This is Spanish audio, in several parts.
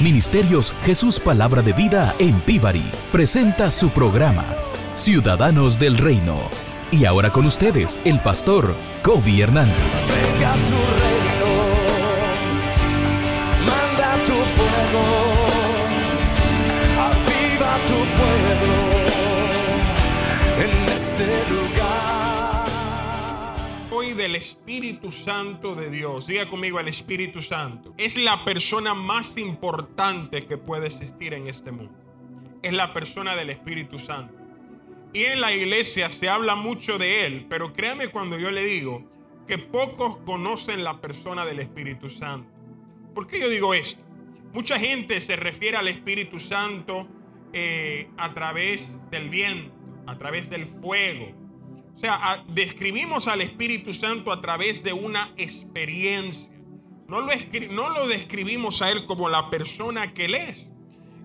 Ministerios Jesús Palabra de Vida en Pivari presenta su programa Ciudadanos del Reino. Y ahora con ustedes, el pastor Kobe Hernández. Venga tu del Espíritu Santo de Dios. Diga conmigo, el Espíritu Santo es la persona más importante que puede existir en este mundo. Es la persona del Espíritu Santo. Y en la iglesia se habla mucho de él, pero créame cuando yo le digo que pocos conocen la persona del Espíritu Santo. ¿Por qué yo digo esto? Mucha gente se refiere al Espíritu Santo eh, a través del viento, a través del fuego. O sea, describimos al Espíritu Santo a través de una experiencia. No lo, no lo describimos a Él como la persona que Él es.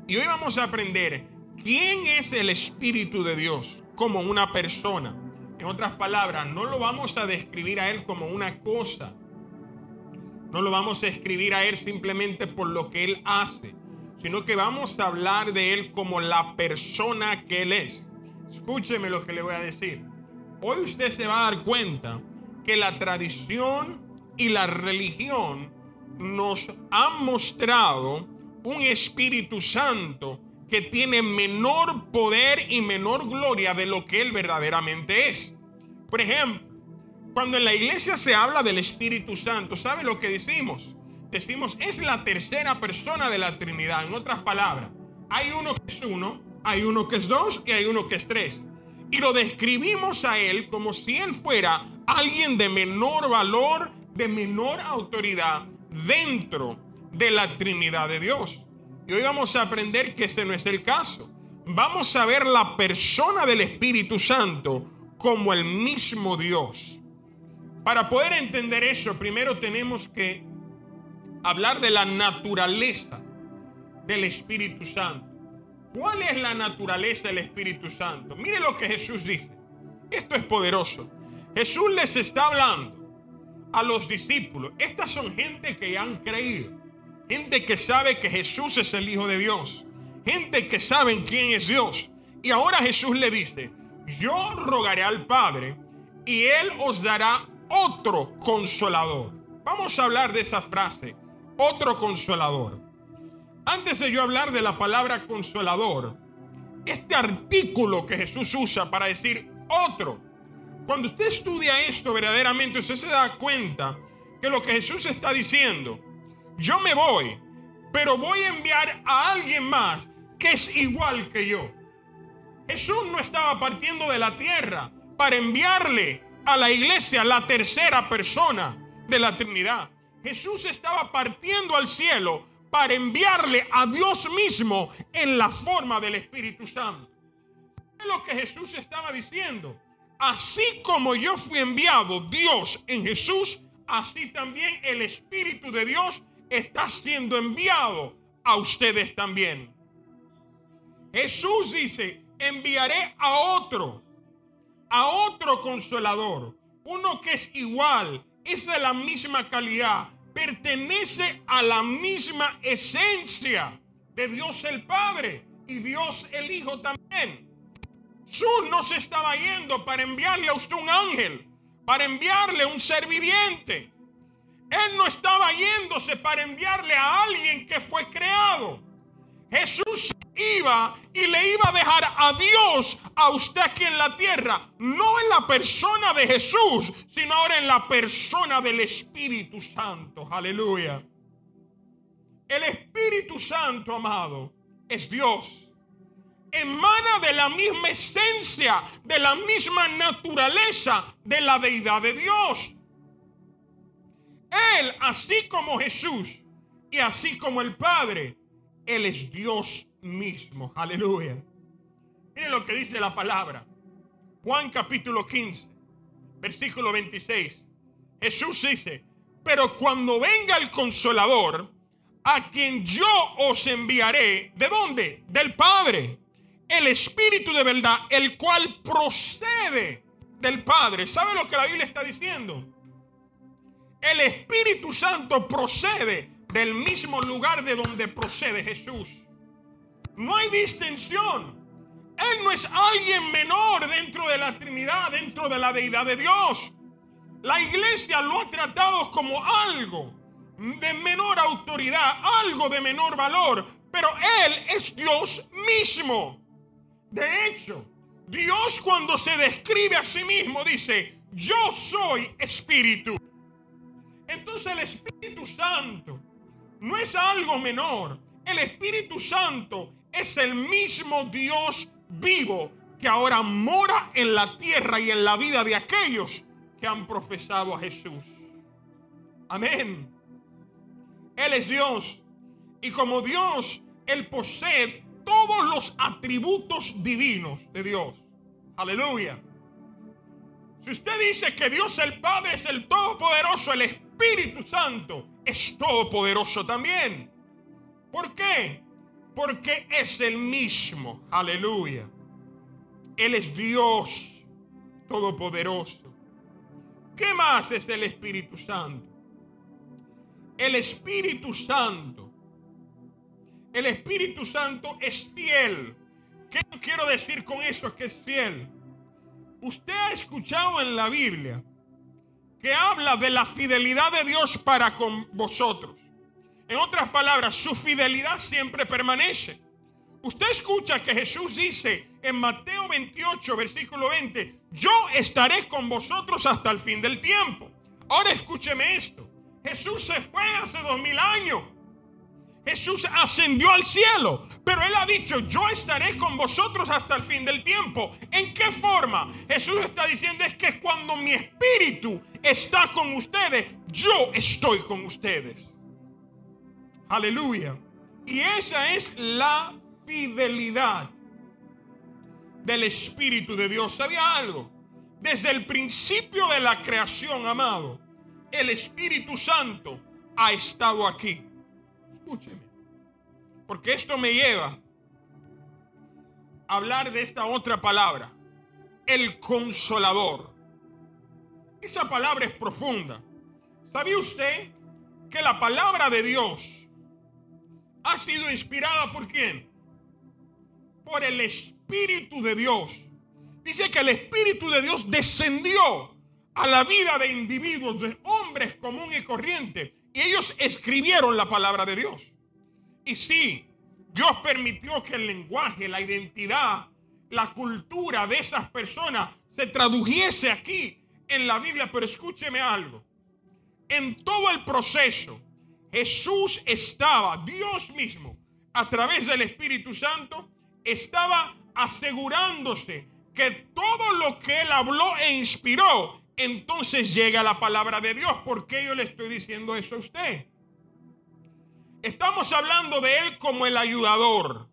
Y hoy vamos a aprender quién es el Espíritu de Dios como una persona. En otras palabras, no lo vamos a describir a Él como una cosa. No lo vamos a escribir a Él simplemente por lo que Él hace, sino que vamos a hablar de Él como la persona que Él es. Escúcheme lo que le voy a decir. Hoy usted se va a dar cuenta que la tradición y la religión nos han mostrado un Espíritu Santo que tiene menor poder y menor gloria de lo que Él verdaderamente es. Por ejemplo, cuando en la iglesia se habla del Espíritu Santo, ¿sabe lo que decimos? Decimos, es la tercera persona de la Trinidad. En otras palabras, hay uno que es uno, hay uno que es dos y hay uno que es tres. Y lo describimos a Él como si Él fuera alguien de menor valor, de menor autoridad dentro de la Trinidad de Dios. Y hoy vamos a aprender que ese no es el caso. Vamos a ver la persona del Espíritu Santo como el mismo Dios. Para poder entender eso, primero tenemos que hablar de la naturaleza del Espíritu Santo. ¿Cuál es la naturaleza del Espíritu Santo? Mire lo que Jesús dice. Esto es poderoso. Jesús les está hablando a los discípulos. Estas son gente que han creído. Gente que sabe que Jesús es el Hijo de Dios. Gente que saben quién es Dios. Y ahora Jesús le dice, yo rogaré al Padre y Él os dará otro consolador. Vamos a hablar de esa frase, otro consolador. Antes de yo hablar de la palabra consolador, este artículo que Jesús usa para decir otro, cuando usted estudia esto verdaderamente, usted se da cuenta que lo que Jesús está diciendo, yo me voy, pero voy a enviar a alguien más que es igual que yo. Jesús no estaba partiendo de la tierra para enviarle a la iglesia la tercera persona de la Trinidad. Jesús estaba partiendo al cielo para enviarle a Dios mismo en la forma del Espíritu Santo. ¿Sabe lo que Jesús estaba diciendo? Así como yo fui enviado Dios en Jesús, así también el Espíritu de Dios está siendo enviado a ustedes también. Jesús dice, enviaré a otro, a otro consolador, uno que es igual, es de la misma calidad, pertenece a la misma esencia de Dios el Padre y Dios el Hijo también. Jesús no se estaba yendo para enviarle a usted un ángel, para enviarle un ser viviente. Él no estaba yéndose para enviarle a alguien que fue creado. Jesús iba y le iba a dejar a Dios a usted aquí en la tierra, no en la persona de Jesús, sino ahora en la persona del Espíritu Santo. Aleluya. El Espíritu Santo, amado, es Dios. Emana de la misma esencia, de la misma naturaleza de la deidad de Dios. Él, así como Jesús y así como el Padre, Él es Dios mismo. Aleluya. Miren lo que dice la palabra. Juan capítulo 15, versículo 26. Jesús dice, pero cuando venga el consolador, a quien yo os enviaré, ¿de dónde? Del Padre. El Espíritu de verdad, el cual procede del Padre. ¿Sabe lo que la Biblia está diciendo? El Espíritu Santo procede del mismo lugar de donde procede Jesús. No hay distinción. Él no es alguien menor dentro de la Trinidad, dentro de la deidad de Dios. La iglesia lo ha tratado como algo de menor autoridad, algo de menor valor, pero Él es Dios mismo. De hecho, Dios cuando se describe a sí mismo dice, yo soy espíritu. Entonces el Espíritu Santo no es algo menor. El Espíritu Santo es el mismo Dios vivo que ahora mora en la tierra y en la vida de aquellos que han profesado a Jesús. Amén. Él es Dios. Y como Dios, Él posee todos los atributos divinos de Dios. Aleluya. Si usted dice que Dios el Padre es el Todopoderoso, el Espíritu Santo es todopoderoso también. ¿Por qué? Porque es el mismo. Aleluya. Él es Dios todopoderoso. ¿Qué más es el Espíritu Santo? El Espíritu Santo. El Espíritu Santo es fiel. ¿Qué quiero decir con eso? Es que es fiel. Usted ha escuchado en la Biblia que habla de la fidelidad de Dios para con vosotros. En otras palabras, su fidelidad siempre permanece. Usted escucha que Jesús dice en Mateo 28, versículo 20, yo estaré con vosotros hasta el fin del tiempo. Ahora escúcheme esto. Jesús se fue hace dos mil años. Jesús ascendió al cielo, pero Él ha dicho, yo estaré con vosotros hasta el fin del tiempo. ¿En qué forma? Jesús está diciendo es que cuando mi espíritu está con ustedes, yo estoy con ustedes. Aleluya. Y esa es la fidelidad del Espíritu de Dios. ¿Sabía algo? Desde el principio de la creación, amado, el Espíritu Santo ha estado aquí. Escúcheme. Porque esto me lleva a hablar de esta otra palabra, el consolador. Esa palabra es profunda. ¿Sabía usted que la palabra de Dios ha sido inspirada por quién? Por el Espíritu de Dios. Dice que el Espíritu de Dios descendió a la vida de individuos, de hombres comunes y corrientes, y ellos escribieron la palabra de Dios. Y sí, Dios permitió que el lenguaje, la identidad, la cultura de esas personas se tradujese aquí en la Biblia, pero escúcheme algo. En todo el proceso, Jesús estaba, Dios mismo, a través del Espíritu Santo, estaba asegurándose que todo lo que él habló e inspiró, entonces llega la palabra de Dios. ¿Por qué yo le estoy diciendo eso a usted? Estamos hablando de él como el ayudador.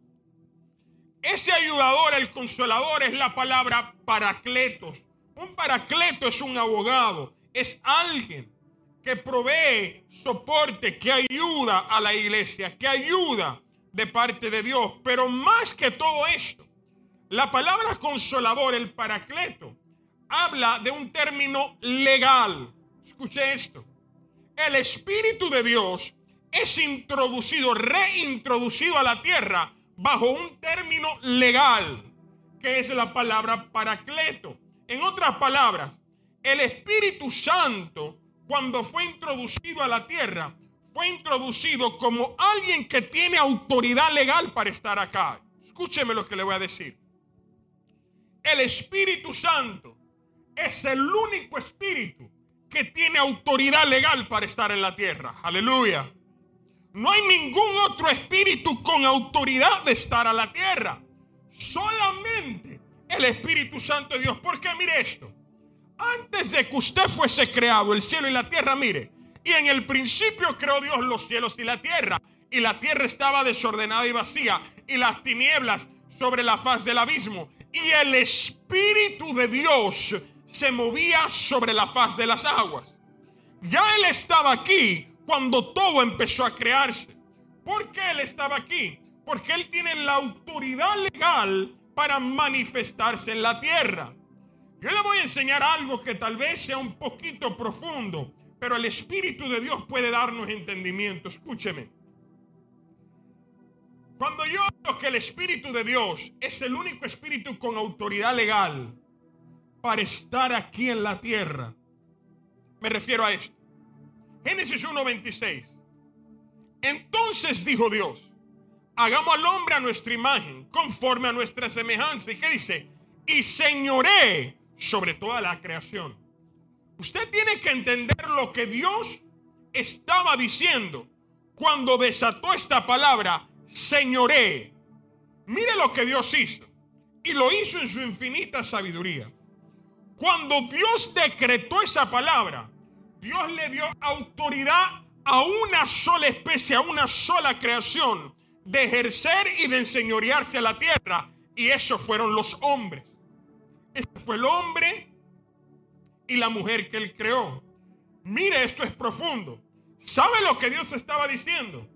Ese ayudador, el consolador, es la palabra paracletos. Un paracleto es un abogado, es alguien que provee soporte, que ayuda a la iglesia, que ayuda de parte de Dios. Pero más que todo esto, la palabra consolador, el paracleto, habla de un término legal. Escuche esto. El Espíritu de Dios es introducido, reintroducido a la tierra bajo un término legal, que es la palabra paracleto. En otras palabras, el Espíritu Santo, cuando fue introducido a la tierra, fue introducido como alguien que tiene autoridad legal para estar acá. Escúcheme lo que le voy a decir. El Espíritu Santo es el único espíritu que tiene autoridad legal para estar en la tierra. Aleluya. No hay ningún otro espíritu con autoridad de estar a la tierra. Solamente el Espíritu Santo de Dios. Porque mire esto. Antes de que usted fuese creado, el cielo y la tierra, mire. Y en el principio creó Dios los cielos y la tierra. Y la tierra estaba desordenada y vacía. Y las tinieblas sobre la faz del abismo. Y el Espíritu de Dios se movía sobre la faz de las aguas. Ya Él estaba aquí cuando todo empezó a crearse. ¿Por qué Él estaba aquí? Porque Él tiene la autoridad legal para manifestarse en la tierra. Yo le voy a enseñar algo que tal vez sea un poquito profundo, Pero el Espíritu de Dios puede darnos entendimiento. Escúcheme. Cuando yo hablo que el Espíritu de Dios es el único espíritu con autoridad legal para estar aquí en la tierra, me refiero a esto. Génesis 1:26. Entonces dijo Dios, hagamos al hombre a nuestra imagen, conforme a nuestra semejanza. ¿Y qué dice? Y señoré sobre toda la creación. Usted tiene que entender lo que Dios estaba diciendo cuando desató esta palabra, señoré. Mire lo que Dios hizo. Y lo hizo en su infinita sabiduría. Cuando Dios decretó esa palabra, Dios le dio autoridad a una sola especie, a una sola creación, de ejercer y de enseñorearse a la tierra. Y esos fueron los hombres. Este fue el hombre y la mujer que él creó. Mire, esto es profundo. ¿Sabe lo que Dios estaba diciendo?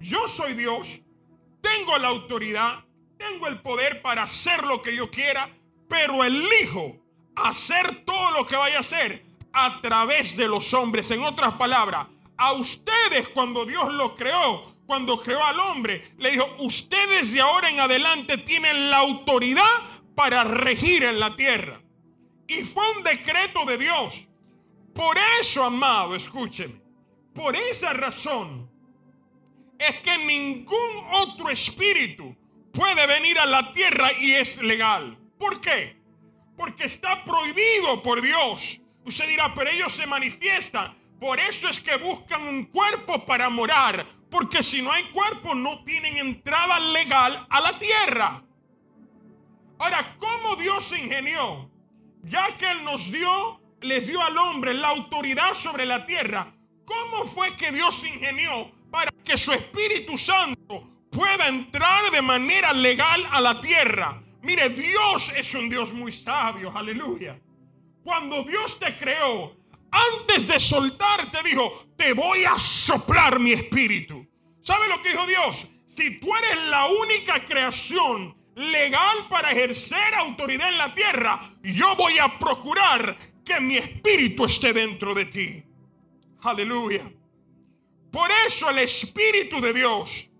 Yo soy Dios, tengo la autoridad, tengo el poder para hacer lo que yo quiera, pero elijo hacer todo lo que vaya a hacer a través de los hombres. En otras palabras, a ustedes cuando Dios lo creó, cuando creó al hombre, le dijo, ustedes de ahora en adelante tienen la autoridad para regir en la tierra. Y fue un decreto de Dios. Por eso, amado, escúcheme, por esa razón es que ningún otro espíritu puede venir a la tierra y es legal. ¿Por qué? Porque está prohibido por Dios. Usted dirá, pero ellos se manifiestan. Por eso es que buscan un cuerpo para morar. Porque si no hay cuerpo, no tienen entrada legal a la tierra. Ahora, ¿cómo Dios ingenió? Ya que Él nos dio, les dio al hombre la autoridad sobre la tierra. ¿Cómo fue que Dios ingenió para que su Espíritu Santo pueda entrar de manera legal a la tierra? Mire, Dios es un Dios muy sabio, aleluya. Cuando Dios te creó, antes de soltarte dijo, te voy a soplar mi espíritu. ¿Sabe lo que dijo Dios? Si tú eres la única creación legal para ejercer autoridad en la tierra, yo voy a procurar que mi espíritu esté dentro de ti. Aleluya. Por eso el Espíritu de Dios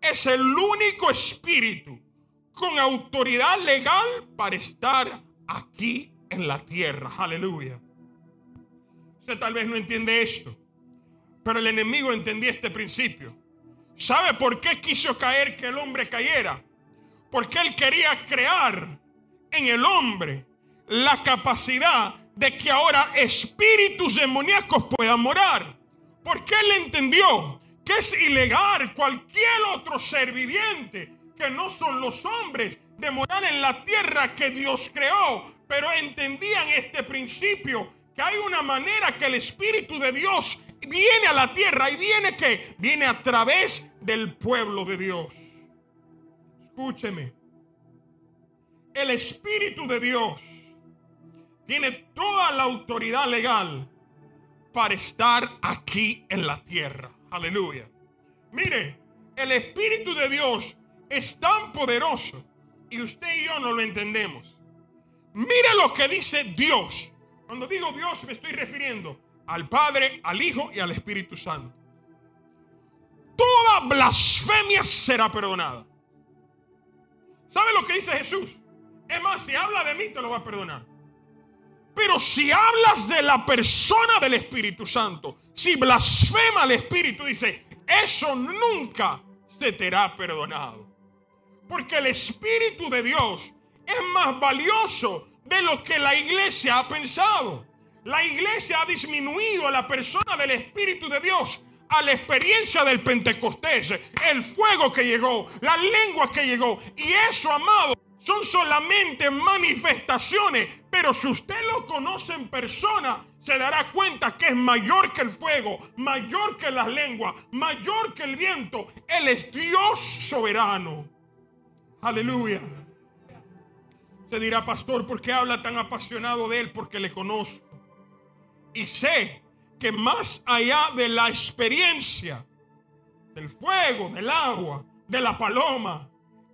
es el único espíritu con autoridad legal para estar aquí en la tierra. Aleluya. Usted tal vez no entiende esto, pero el enemigo entendía este principio. ¿Sabe por qué quiso caer que el hombre cayera? Porque él quería crear en el hombre la capacidad de que ahora espíritus demoníacos puedan morar. Porque él entendió que es ilegal cualquier otro ser viviente que no son los hombres de morar en la tierra que Dios creó. Pero entendían este principio, que hay una manera que el Espíritu de Dios viene a la tierra y viene que viene a través del pueblo de Dios. Escúcheme. El Espíritu de Dios tiene toda la autoridad legal para estar aquí en la tierra. Aleluya. Mire, el Espíritu de Dios es tan poderoso y usted y yo no lo entendemos. Mire lo que dice Dios. Cuando digo Dios me estoy refiriendo al Padre, al Hijo y al Espíritu Santo. Toda blasfemia será perdonada. ¿Sabe lo que dice Jesús? Es más, si habla de mí, te lo va a perdonar. Pero si hablas de la persona del Espíritu Santo, si blasfema al Espíritu, dice, eso nunca se te hará perdonado. Porque el Espíritu de Dios es más valioso de lo que la iglesia ha pensado. La iglesia ha disminuido a la persona del Espíritu de Dios a la experiencia del Pentecostés, el fuego que llegó, la lengua que llegó. Y eso, amado, son solamente manifestaciones. Pero si usted lo conoce en persona, se dará cuenta que es mayor que el fuego, mayor que las lenguas, mayor que el viento. Él es Dios soberano. Aleluya. Se dirá, pastor, ¿por qué habla tan apasionado de él? Porque le conozco. Y sé que más allá de la experiencia, del fuego, del agua, de la paloma,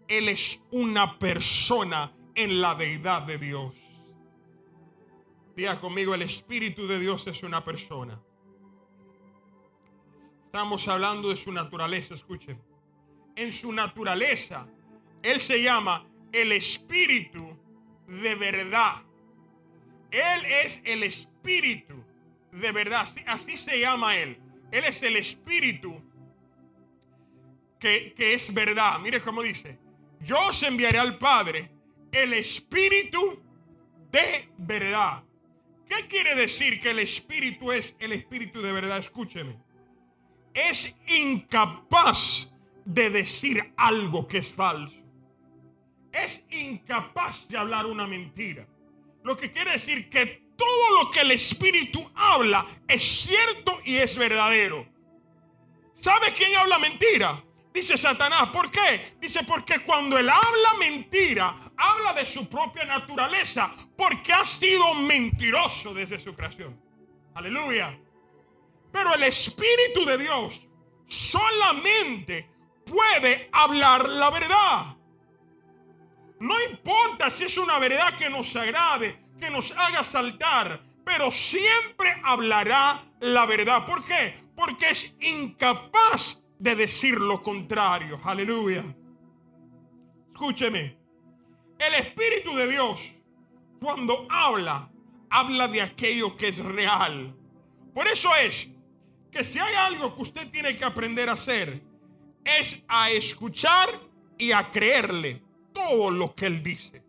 él es una persona en la deidad de Dios. Diga conmigo, el Espíritu de Dios es una persona. Estamos hablando de su naturaleza, escuchen. En su naturaleza, Él se llama el Espíritu de verdad. Él es el Espíritu de verdad. Así, así se llama Él. Él es el Espíritu que, que es verdad. Mire cómo dice. Yo os enviaré al Padre el Espíritu de verdad. ¿Qué quiere decir que el Espíritu es el Espíritu de verdad? Escúcheme. Es incapaz de decir algo que es falso. Es incapaz de hablar una mentira. Lo que quiere decir que todo lo que el Espíritu habla es cierto y es verdadero. ¿Sabe quién habla mentira? Dice Satanás, ¿por qué? Dice porque cuando él habla mentira, habla de su propia naturaleza, porque ha sido mentiroso desde su creación. Aleluya. Pero el Espíritu de Dios solamente puede hablar la verdad. No importa si es una verdad que nos agrade, que nos haga saltar, pero siempre hablará la verdad. ¿Por qué? Porque es incapaz de decir lo contrario. Aleluya. Escúcheme. El Espíritu de Dios, cuando habla, habla de aquello que es real. Por eso es que si hay algo que usted tiene que aprender a hacer, es a escuchar y a creerle todo lo que Él dice.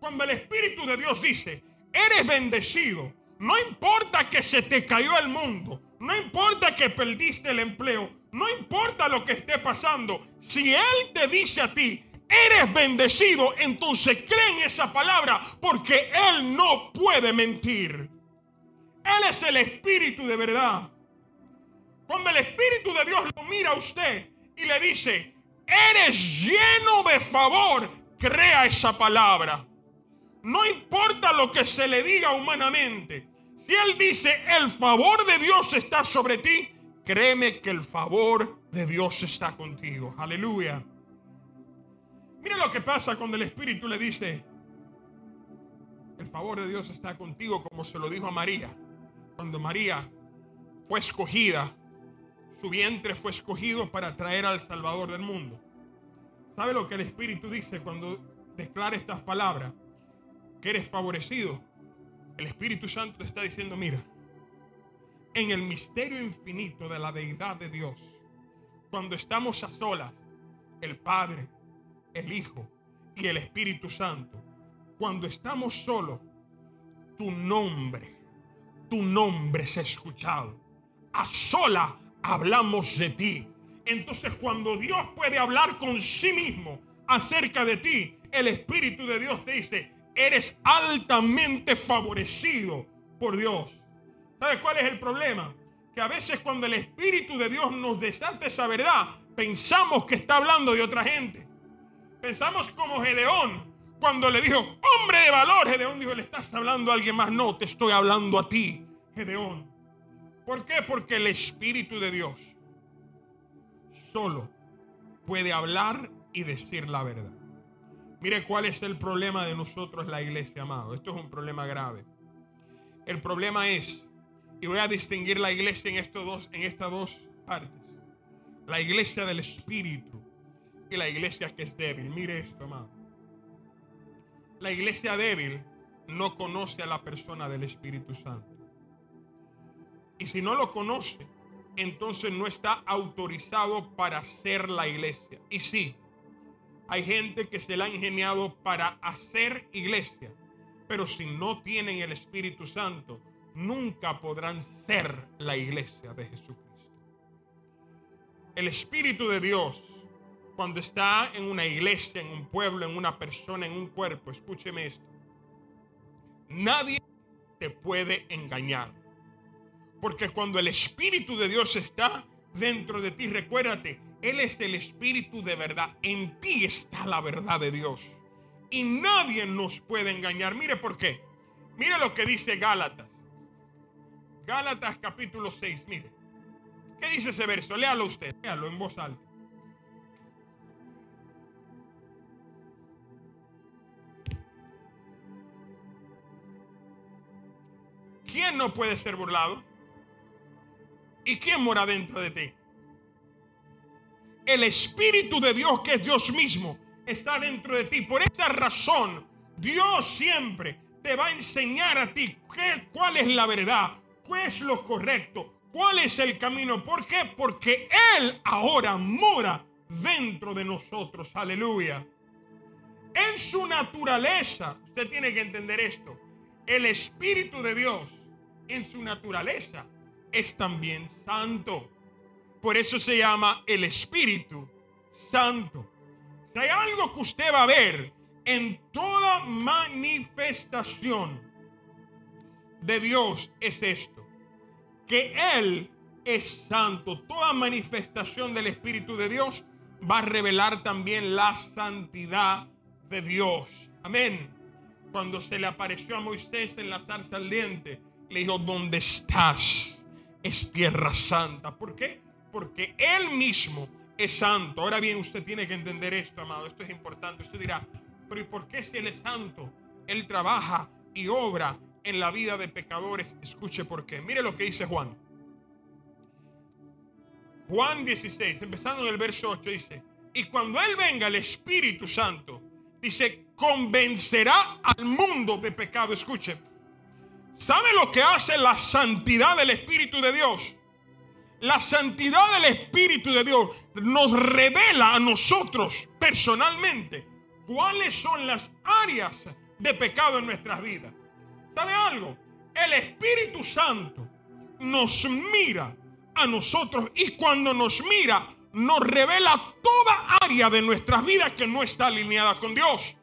Cuando el Espíritu de Dios dice, eres bendecido, no importa que se te cayó el mundo, no importa que perdiste el empleo, no importa lo que esté pasando, si Él te dice a ti, eres bendecido, entonces cree en esa palabra porque Él no puede mentir. Él es el Espíritu de verdad. Cuando el Espíritu de Dios lo mira a usted y le dice, eres lleno de favor, crea esa palabra. No importa lo que se le diga humanamente. Si Él dice, el favor de Dios está sobre ti, créeme que el favor de Dios está contigo. Aleluya. Mira lo que pasa cuando el Espíritu le dice, el favor de Dios está contigo, como se lo dijo a María. Cuando María fue escogida, su vientre fue escogido para traer al Salvador del mundo. ¿Sabe lo que el Espíritu dice cuando declara estas palabras? Que eres favorecido. El Espíritu Santo está diciendo, mira, en el misterio infinito de la deidad de Dios, cuando estamos a solas, el Padre, el Hijo y el Espíritu Santo, cuando estamos solos, tu nombre, tu nombre ha escuchado. A sola hablamos de ti. Entonces cuando Dios puede hablar con sí mismo acerca de ti, el Espíritu de Dios te dice, eres altamente favorecido por Dios. ¿Sabes cuál es el problema? Que a veces cuando el Espíritu de Dios nos desata esa verdad, pensamos que está hablando de otra gente. Pensamos como Gedeón, cuando le dijo, hombre de valor, Gedeón dijo, le estás hablando a alguien más. No, te estoy hablando a ti, Gedeón. ¿Por qué? Porque el Espíritu de Dios solo puede hablar y decir la verdad. Mire cuál es el problema de nosotros, la iglesia, amado. Esto es un problema grave. El problema es y voy a distinguir la iglesia en, estos dos, en estas dos partes. La iglesia del Espíritu y la iglesia que es débil. Mire esto, amado. La iglesia débil no conoce a la persona del Espíritu Santo. Y si no lo conoce, entonces no está autorizado para ser la iglesia. Y sí, hay gente que se la ha ingeniado para hacer iglesia, pero si no tienen el Espíritu Santo, nunca podrán ser la iglesia de Jesucristo. El Espíritu de Dios, cuando está en una iglesia, en un pueblo, en una persona, en un cuerpo, escúcheme esto, nadie te puede engañar. Porque cuando el Espíritu de Dios está dentro de ti, recuérdate, Él es el Espíritu de verdad. En ti está la verdad de Dios. Y nadie nos puede engañar. Mire por qué. Mire lo que dice Gálatas. Gálatas capítulo 6, mire. ¿Qué dice ese verso? Léalo usted, léalo en voz alta. ¿Quién no puede ser burlado? ¿Y quién mora dentro de ti? El Espíritu de Dios, que es Dios mismo, está dentro de ti. Por esa razón, Dios siempre te va a enseñar a ti qué, cuál es la verdad, qué es lo correcto, cuál es el camino. ¿Por qué? Porque Él ahora mora dentro de nosotros. Aleluya. En su naturaleza, usted tiene que entender esto, el Espíritu de Dios en su naturaleza es también santo. Por eso se llama el Espíritu Santo. Si hay algo que usted va a ver en toda manifestación de Dios es esto, que Él es santo. Toda manifestación del Espíritu de Dios va a revelar también la santidad de Dios. Amén. Cuando se le apareció a Moisés en la zarza ardiente, le dijo, ¿dónde estás? Es tierra santa. ¿Por qué? Porque Él mismo es santo. Ahora bien, usted tiene que entender esto, amado. Esto es importante. Usted dirá, pero ¿y por qué si Él es santo? Él trabaja y obra en la vida de pecadores. Escuche por qué. Mire lo que dice Juan. Juan 16, empezando en el verso 8, dice, y cuando Él venga, el Espíritu Santo, dice, convencerá al mundo de pecado. Escuche, ¿sabe lo que hace la santidad del Espíritu de Dios? La santidad del Espíritu de Dios nos revela a nosotros personalmente cuáles son las áreas de pecado en nuestras vidas. ¿Sabe algo? El Espíritu Santo nos mira a nosotros y cuando nos mira nos revela toda área de nuestras vidas que no está alineada con Dios.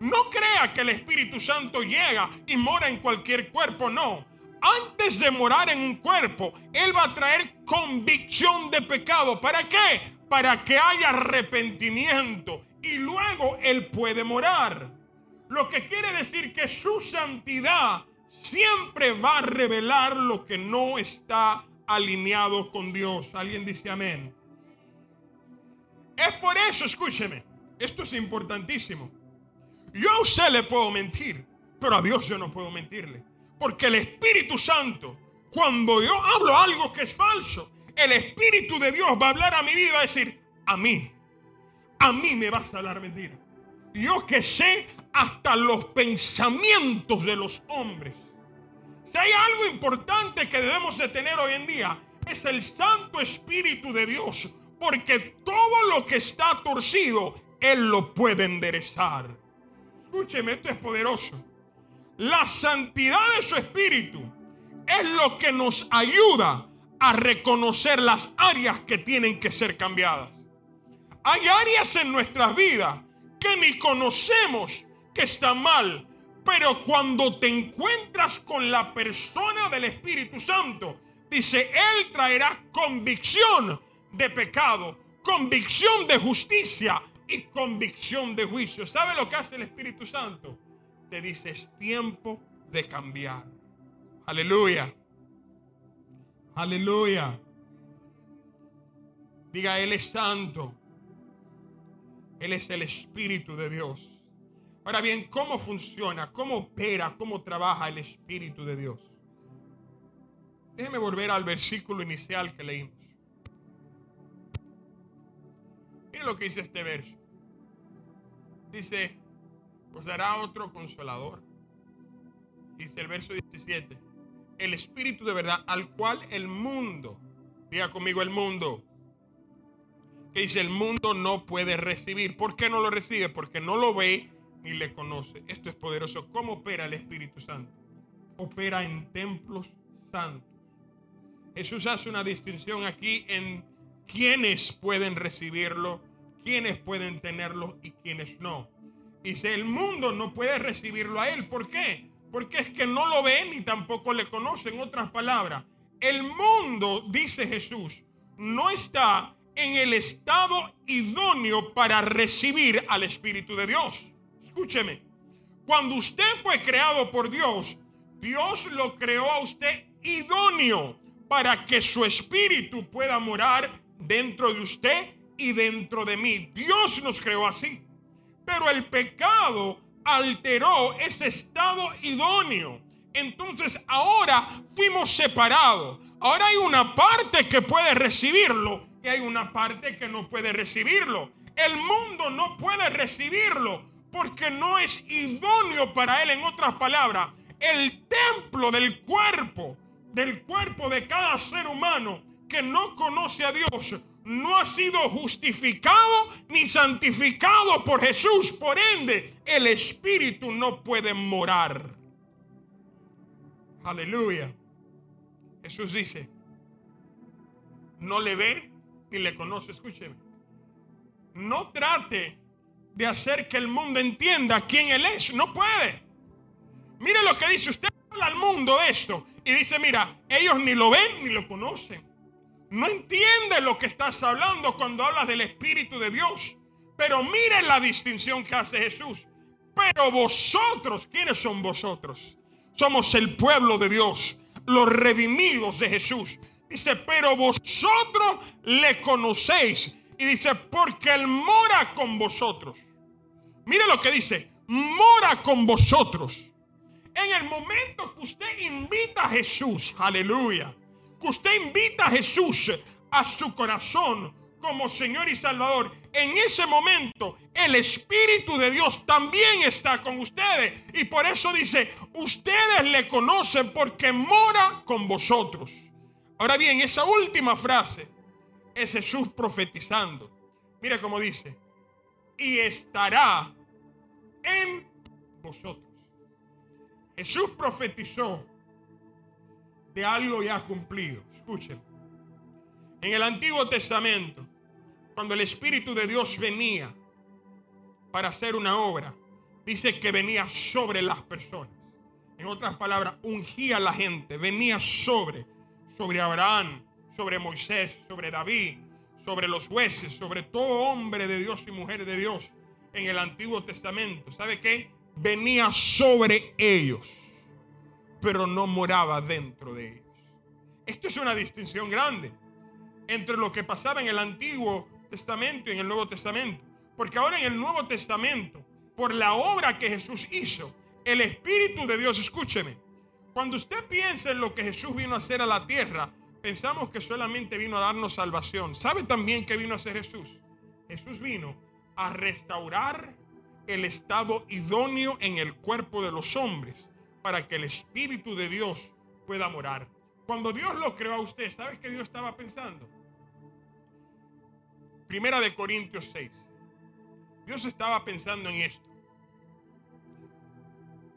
No crea que el Espíritu Santo llega y mora en cualquier cuerpo, no. Antes de morar en un cuerpo, Él va a traer convicción de pecado. ¿Para qué? Para que haya arrepentimiento y luego Él puede morar. Lo que quiere decir que su santidad siempre va a revelar lo que no está alineado con Dios. Alguien dice amén. Es por eso, escúcheme, esto es importantísimo. Yo a usted le puedo mentir, pero a Dios yo no puedo mentirle. Porque el Espíritu Santo, cuando yo hablo algo que es falso, el Espíritu de Dios va a hablar a mi vida y va a decir, a mí, a mí me vas a hablar mentira. Yo que sé hasta los pensamientos de los hombres. Si hay algo importante que debemos de tener hoy en día, es el Santo Espíritu de Dios. Porque todo lo que está torcido, Él lo puede enderezar. Escúcheme, esto es poderoso. La santidad de su Espíritu es lo que nos ayuda a reconocer las áreas que tienen que ser cambiadas. Hay áreas en nuestras vidas que ni conocemos que están mal, pero cuando te encuentras con la persona del Espíritu Santo, dice, Él traerá convicción de pecado, convicción de justicia y convicción de juicio. ¿Sabe lo que hace el Espíritu Santo? Te dice, es tiempo de cambiar. Aleluya. Aleluya. Diga, Él es santo. Él es el Espíritu de Dios. Ahora bien, ¿cómo funciona? ¿Cómo opera? ¿Cómo trabaja el Espíritu de Dios? Déjeme volver al versículo inicial que leímos. Mire lo que dice este verso. Dice, os dará otro consolador. Dice el verso 17. El Espíritu de verdad al cual el mundo, diga conmigo el mundo, que dice el mundo no puede recibir. ¿Por qué no lo recibe? Porque no lo ve ni le conoce. Esto es poderoso. ¿Cómo opera el Espíritu Santo? Opera en templos santos. Jesús hace una distinción aquí en quiénes pueden recibirlo, quiénes pueden tenerlo y quiénes no. Dice, el mundo no puede recibirlo a él. ¿Por qué? Porque es que no lo ven ni tampoco le conocen. En otras palabras, el mundo, dice Jesús, no está en el estado idóneo para recibir al Espíritu de Dios. Escúcheme, cuando usted fue creado por Dios, Dios lo creó a usted idóneo para que su espíritu pueda morar dentro de usted y dentro de mí. Dios nos creó así. Pero el pecado alteró ese estado idóneo. Entonces ahora fuimos separados. Ahora hay una parte que puede recibirlo y hay una parte que no puede recibirlo. El mundo no puede recibirlo porque no es idóneo para él. En otras palabras, el templo del cuerpo, del cuerpo de cada ser humano que no conoce a Dios, no ha sido justificado ni santificado por Jesús. Por ende, el Espíritu no puede morar. Aleluya. Jesús dice, no le ve ni le conoce. Escúcheme. No trate de hacer que el mundo entienda quién Él es. No puede. Mire lo que dice. Usted habla al mundo esto y dice, mira, ellos ni lo ven ni lo conocen. No entiende lo que estás hablando cuando hablas del Espíritu de Dios. Pero mire la distinción que hace Jesús. Pero vosotros, ¿quiénes son vosotros? Somos el pueblo de Dios, los redimidos de Jesús. Dice, pero vosotros le conocéis. Y dice, porque Él mora con vosotros. Mire lo que dice, mora con vosotros. En el momento que usted invita a Jesús, aleluya, que usted invita a Jesús a su corazón como Señor y Salvador, en ese momento el Espíritu de Dios también está con ustedes. Y por eso dice, ustedes le conocen porque mora con vosotros. Ahora bien, esa última frase es Jesús profetizando. Mira cómo dice, y estará en vosotros. Jesús profetizó de algo ya cumplido. Escuchen. En el Antiguo Testamento, cuando el Espíritu de Dios venía para hacer una obra, dice que venía sobre las personas. En otras palabras, ungía a la gente, venía sobre, sobre Abraham, sobre Moisés, sobre David, sobre los jueces, sobre todo hombre de Dios y mujer de Dios en el Antiguo Testamento. ¿Sabe qué? Venía sobre ellos, pero no moraba dentro de ellos. Esto es una distinción grande entre lo que pasaba en el Antiguo Testamento y en el Nuevo Testamento. Porque ahora en el Nuevo Testamento, por la obra que Jesús hizo, el Espíritu de Dios, escúcheme, cuando usted piensa en lo que Jesús vino a hacer a la tierra, pensamos que solamente vino a darnos salvación. ¿Sabe también qué vino a hacer Jesús? Jesús vino a restaurar el estado idóneo en el cuerpo de los hombres para que el Espíritu de Dios pueda morar. Cuando Dios lo creó a usted, ¿sabe qué Dios estaba pensando? Primera de Corintios 6. Dios estaba pensando en esto.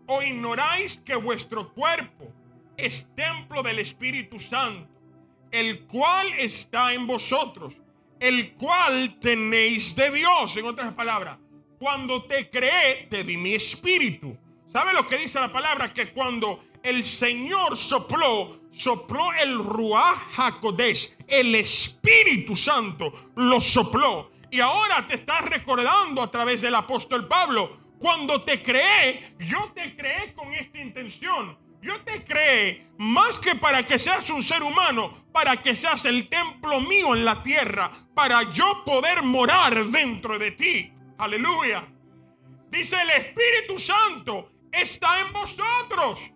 ¿O ignoráis que vuestro cuerpo es templo del Espíritu Santo, el cual está en vosotros, el cual tenéis de Dios? En otras palabras, cuando te creé, te di mi espíritu. ¿Sabe lo que dice la palabra? Que cuando el Señor sopló, sopló el Ruach HaKodesh, el Espíritu Santo lo sopló. Y ahora te estás recordando a través del apóstol Pablo, cuando te creé, yo te creé con esta intención. Yo te creé más que para que seas un ser humano, para que seas el templo mío en la tierra, para yo poder morar dentro de ti. Aleluya. Dice el Espíritu Santo está en vosotros.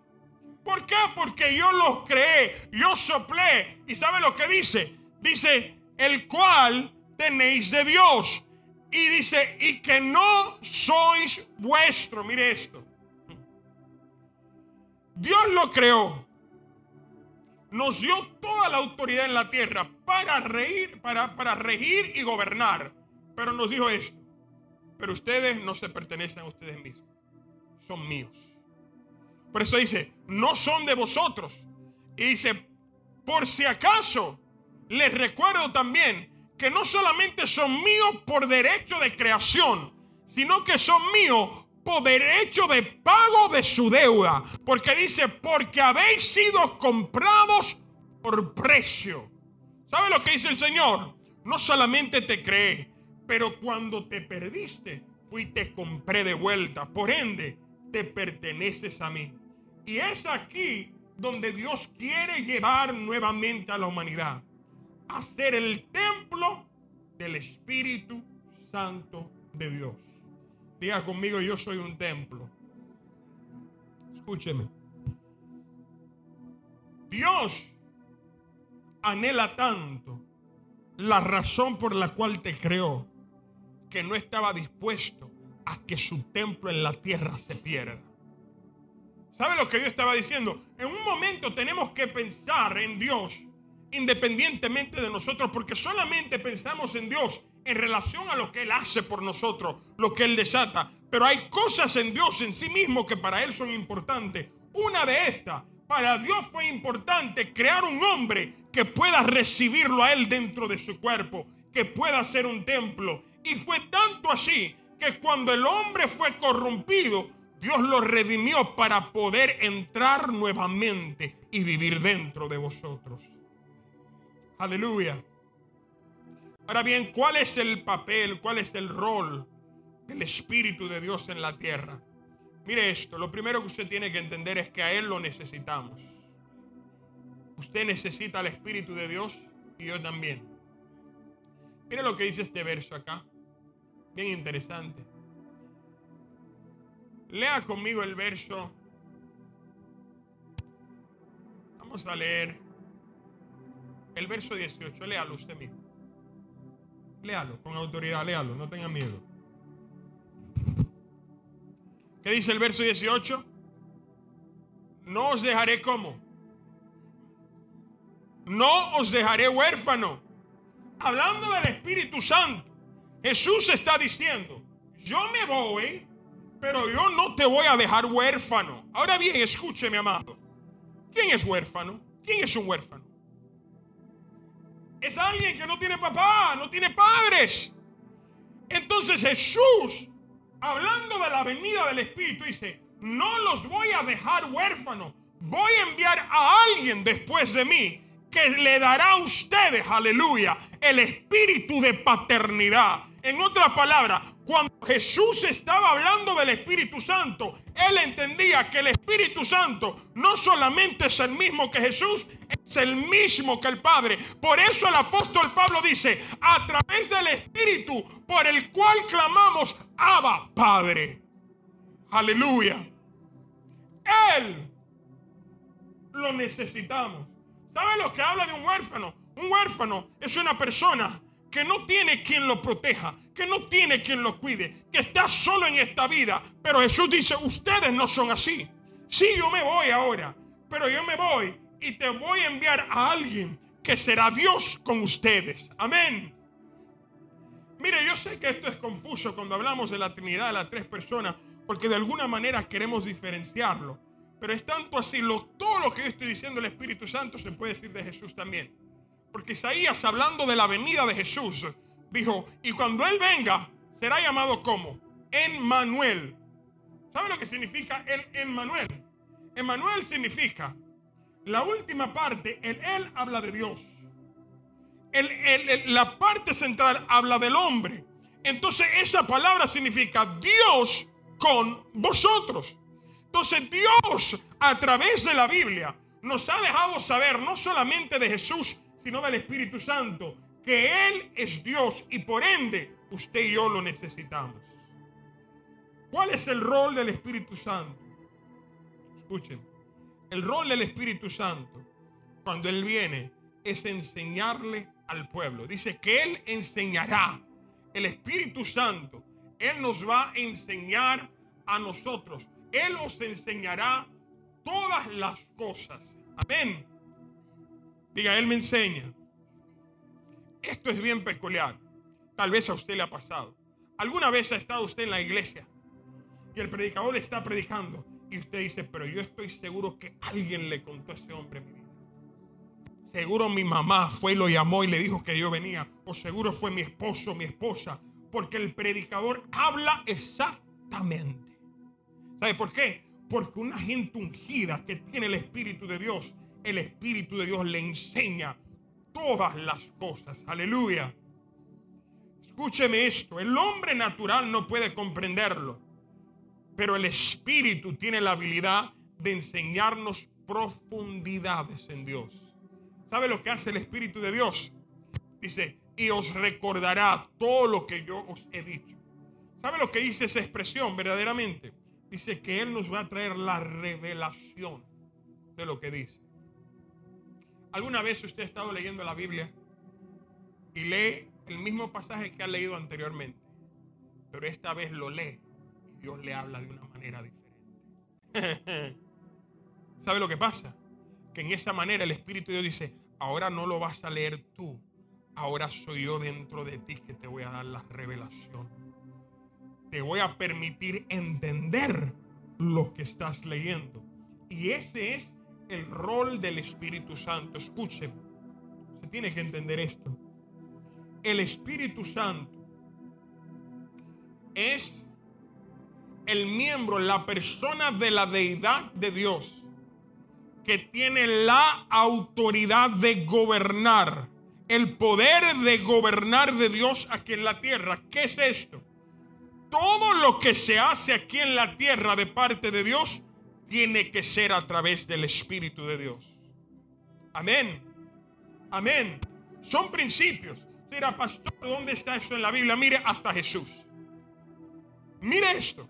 ¿Por qué? Porque yo los creé, yo soplé. ¿Y sabe lo que dice? Dice, el cual tenéis de Dios. Y dice, y que no sois vuestro. Mire esto. Dios lo creó. Nos dio toda la autoridad en la tierra para reír, para, para regir y gobernar. Pero nos dijo esto. Pero ustedes no se pertenecen a ustedes mismos. Son míos. Por eso dice, no son de vosotros. Y dice, por si acaso, les recuerdo también que no solamente son míos por derecho de creación, sino que son míos por derecho de pago de su deuda. Porque dice, porque habéis sido comprados por precio. ¿Sabe lo que dice el Señor? No solamente te creé, pero cuando te perdiste, fui y te compré de vuelta. Por ende, te perteneces a mí. Y es aquí donde Dios quiere llevar nuevamente a la humanidad. A ser el templo del Espíritu Santo de Dios. Diga conmigo, yo soy un templo. Escúcheme. Dios anhela tanto la razón por la cual te creó, que no estaba dispuesto que su templo en la tierra se pierda. ¿Sabe lo que Dios estaba diciendo? En un momento tenemos que pensar en Dios independientemente de nosotros, porque solamente pensamos en Dios en relación a lo que Él hace por nosotros, lo que Él desata. Pero hay cosas en Dios en sí mismo que para Él son importantes. Una de estas, para Dios fue importante crear un hombre que pueda recibirlo a Él dentro de su cuerpo, que pueda ser un templo. Y fue tanto así que cuando el hombre fue corrompido, Dios lo redimió para poder entrar nuevamente y vivir dentro de vosotros. Aleluya. Ahora bien, ¿cuál es el papel, cuál es el rol del Espíritu de Dios en la tierra? Mire esto, lo primero que usted tiene que entender es que a Él lo necesitamos. Usted necesita al Espíritu de Dios y yo también. Mire lo que dice este verso acá. Bien interesante. Lea conmigo el verso. Vamos a leer el verso 18. Léalo usted mismo. Léalo con autoridad, léalo, no tenga miedo. ¿Qué dice el verso 18? No os dejaré como. No os dejaré huérfano. Hablando del Espíritu Santo, Jesús está diciendo, yo me voy, pero yo no te voy a dejar huérfano. Ahora bien, escúcheme, amado. ¿Quién es huérfano? ¿Quién es un huérfano? Es alguien que no tiene papá, no tiene padres. Entonces Jesús, hablando de la venida del Espíritu, dice, no los voy a dejar huérfanos. Voy a enviar a alguien después de mí que le dará a ustedes, aleluya, el espíritu de paternidad. En otras palabras, cuando Jesús estaba hablando del Espíritu Santo, él entendía que el Espíritu Santo no solamente es el mismo que Jesús, es el mismo que el Padre. Por eso el apóstol Pablo dice, a través del Espíritu por el cual clamamos, Abba Padre. Aleluya. Él lo necesitamos. ¿Sabe lo que habla de un huérfano? Un huérfano es una persona que no tiene quien lo proteja, que no tiene quien lo cuide, que está solo en esta vida. Pero Jesús dice, ustedes no son así. Sí, yo me voy ahora, pero yo me voy y te voy a enviar a alguien que será Dios con ustedes. Amén. Mire, yo sé que esto es confuso cuando hablamos de la Trinidad de las tres personas, porque de alguna manera queremos diferenciarlo. Pero es tanto así, lo, todo lo que yo estoy diciendo del Espíritu Santo se puede decir de Jesús también. Porque Isaías, hablando de la venida de Jesús, dijo, y cuando Él venga, será llamado como Emmanuel. ¿Sabe lo que significa el Emmanuel? Emmanuel significa, la última parte, el Él habla de Dios. El, el- la parte central habla del hombre. Entonces esa palabra significa Dios con vosotros. Entonces Dios a través de la Biblia nos ha dejado saber no solamente de Jesús, sino del Espíritu Santo, que Él es Dios y por ende usted y yo lo necesitamos. ¿Cuál es el rol del Espíritu Santo? Escuchen, el rol del Espíritu Santo cuando Él viene es enseñarle al pueblo. Dice que Él enseñará. El Espíritu Santo, Él nos va a enseñar a nosotros. Él os enseñará todas las cosas. Amén. Diga, Él me enseña. Esto es bien peculiar. Tal vez a usted le ha pasado. ¿Alguna vez ha estado usted en la iglesia y el predicador está predicando y usted dice, pero yo estoy seguro que alguien le contó a ese hombre mi vida? Seguro mi mamá fue y lo llamó y le dijo que yo venía. O seguro fue mi esposo, mi esposa. Porque el predicador habla exactamente. ¿Sabe por qué? Porque una gente ungida que tiene el Espíritu de Dios, el Espíritu de Dios le enseña todas las cosas. Aleluya. Escúcheme esto, el hombre natural no puede comprenderlo, pero el Espíritu tiene la habilidad de enseñarnos profundidades en Dios. ¿Sabe lo que hace el Espíritu de Dios? Dice, y os recordará todo lo que yo os he dicho. ¿Sabe lo que dice esa expresión verdaderamente? Dice que Él nos va a traer la revelación de lo que dice. ¿Alguna vez usted ha estado leyendo la Biblia y lee el mismo pasaje que ha leído anteriormente, pero esta vez lo lee y Dios le habla de una manera diferente. ¿Sabe lo que pasa? Que en esa manera el Espíritu Dios dice, ahora no lo vas a leer tú, ahora soy yo dentro de ti que te voy a dar la revelación. Te voy a permitir entender lo que estás leyendo. Y ese es el rol del Espíritu Santo. Escuchen, se tiene que entender esto. El Espíritu Santo es el miembro, la persona de la deidad de Dios que tiene la autoridad de gobernar, el poder de gobernar de Dios aquí en la tierra. ¿Qué es esto? Todo lo que se hace aquí en la tierra de parte de Dios tiene que ser a través del Espíritu de Dios. Amén. Amén. Son principios. Mira, pastor, ¿dónde está eso en la Biblia? Mire hasta Jesús. Mire esto.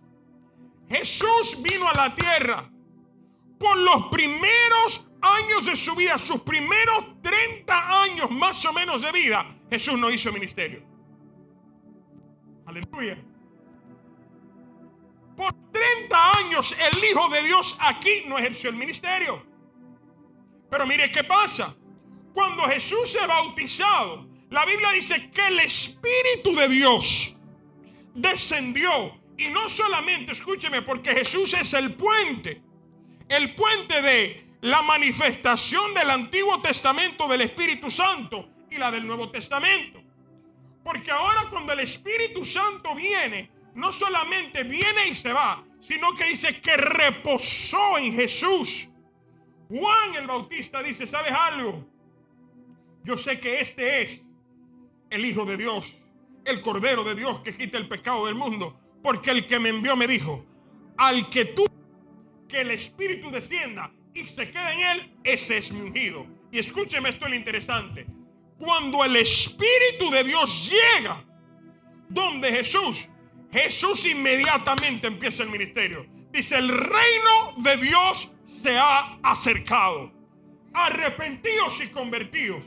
Jesús vino a la tierra por los primeros años de su vida, sus primeros 30 años más o menos de vida, Jesús no hizo ministerio. Aleluya. Por 30 años el Hijo de Dios aquí no ejerció el ministerio. Pero mire qué pasa. Cuando Jesús se bautizado, la Biblia dice que el Espíritu de Dios descendió. Y no solamente, escúcheme, porque Jesús es el puente. El puente de la manifestación del Antiguo Testamento del Espíritu Santo y la del Nuevo Testamento. Porque ahora cuando el Espíritu Santo viene, no solamente viene y se va, sino que dice que reposó en Jesús. Juan el Bautista dice, ¿sabes algo? Yo sé que este es el Hijo de Dios, el Cordero de Dios que quita el pecado del mundo. Porque el que me envió me dijo, al que tú, que el Espíritu descienda y se quede en él, ese es mi ungido. Y escúcheme esto es lo interesante. Cuando el Espíritu de Dios llega donde Jesús, Jesús inmediatamente empieza el ministerio. Dice, el reino de Dios se ha acercado. Arrepentidos y convertidos.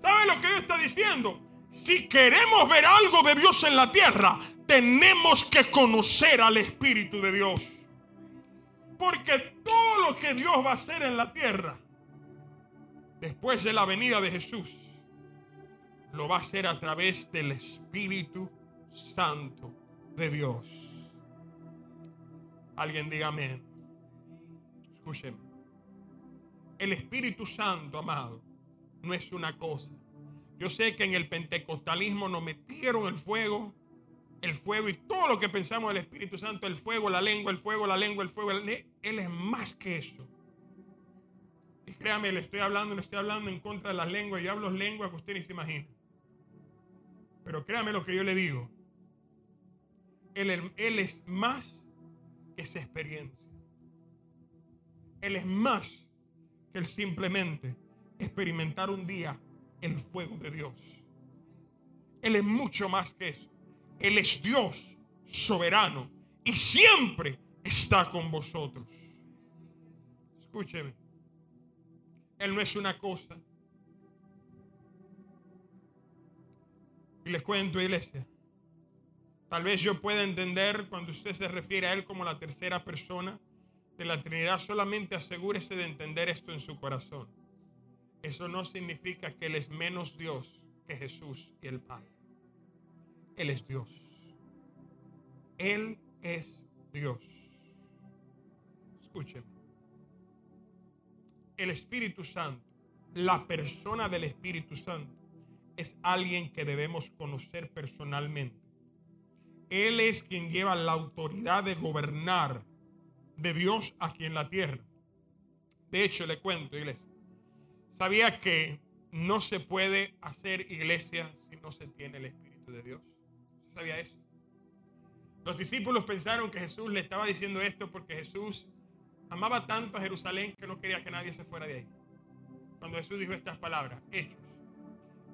¿Sabe lo que Dios está diciendo? Si queremos ver algo de Dios en la tierra, tenemos que conocer al Espíritu de Dios. Porque todo lo que Dios va a hacer en la tierra, después de la venida de Jesús, lo va a hacer a través del Espíritu Santo de Dios. Alguien diga amén. Escúcheme. El Espíritu Santo, amado, no es una cosa. Yo sé que en el pentecostalismo nos metieron el fuego, el fuego y todo lo que pensamos del Espíritu Santo, el fuego, la lengua, el fuego, la lengua, el fuego. Él es más que eso. Y créame, le estoy hablando, le estoy hablando en contra de las lenguas. Yo hablo lenguas que usted ni se imagina. Pero créame lo que yo le digo. Él, es más que esa experiencia. Él es más que el simplemente experimentar un día el fuego de Dios. Él es mucho más que eso. Él es Dios soberano y siempre está con vosotros. Escúcheme. Él no es una cosa. Y les cuento, iglesia. Tal vez yo pueda entender cuando usted se refiere a Él como la tercera persona de la Trinidad. Solamente asegúrese de entender esto en su corazón. Eso no significa que Él es menos Dios que Jesús y el Padre. Él es Dios. Él es Dios. Escúcheme. El Espíritu Santo, la persona del Espíritu Santo, es alguien que debemos conocer personalmente. Él es quien lleva la autoridad de gobernar de Dios aquí en la tierra. De hecho, le cuento, iglesia. ¿Sabía que no se puede hacer iglesia si no se tiene el Espíritu de Dios? ¿Sabía eso? Los discípulos pensaron que Jesús le estaba diciendo esto porque Jesús amaba tanto a Jerusalén que no quería que nadie se fuera de ahí. Cuando Jesús dijo estas palabras, Hechos,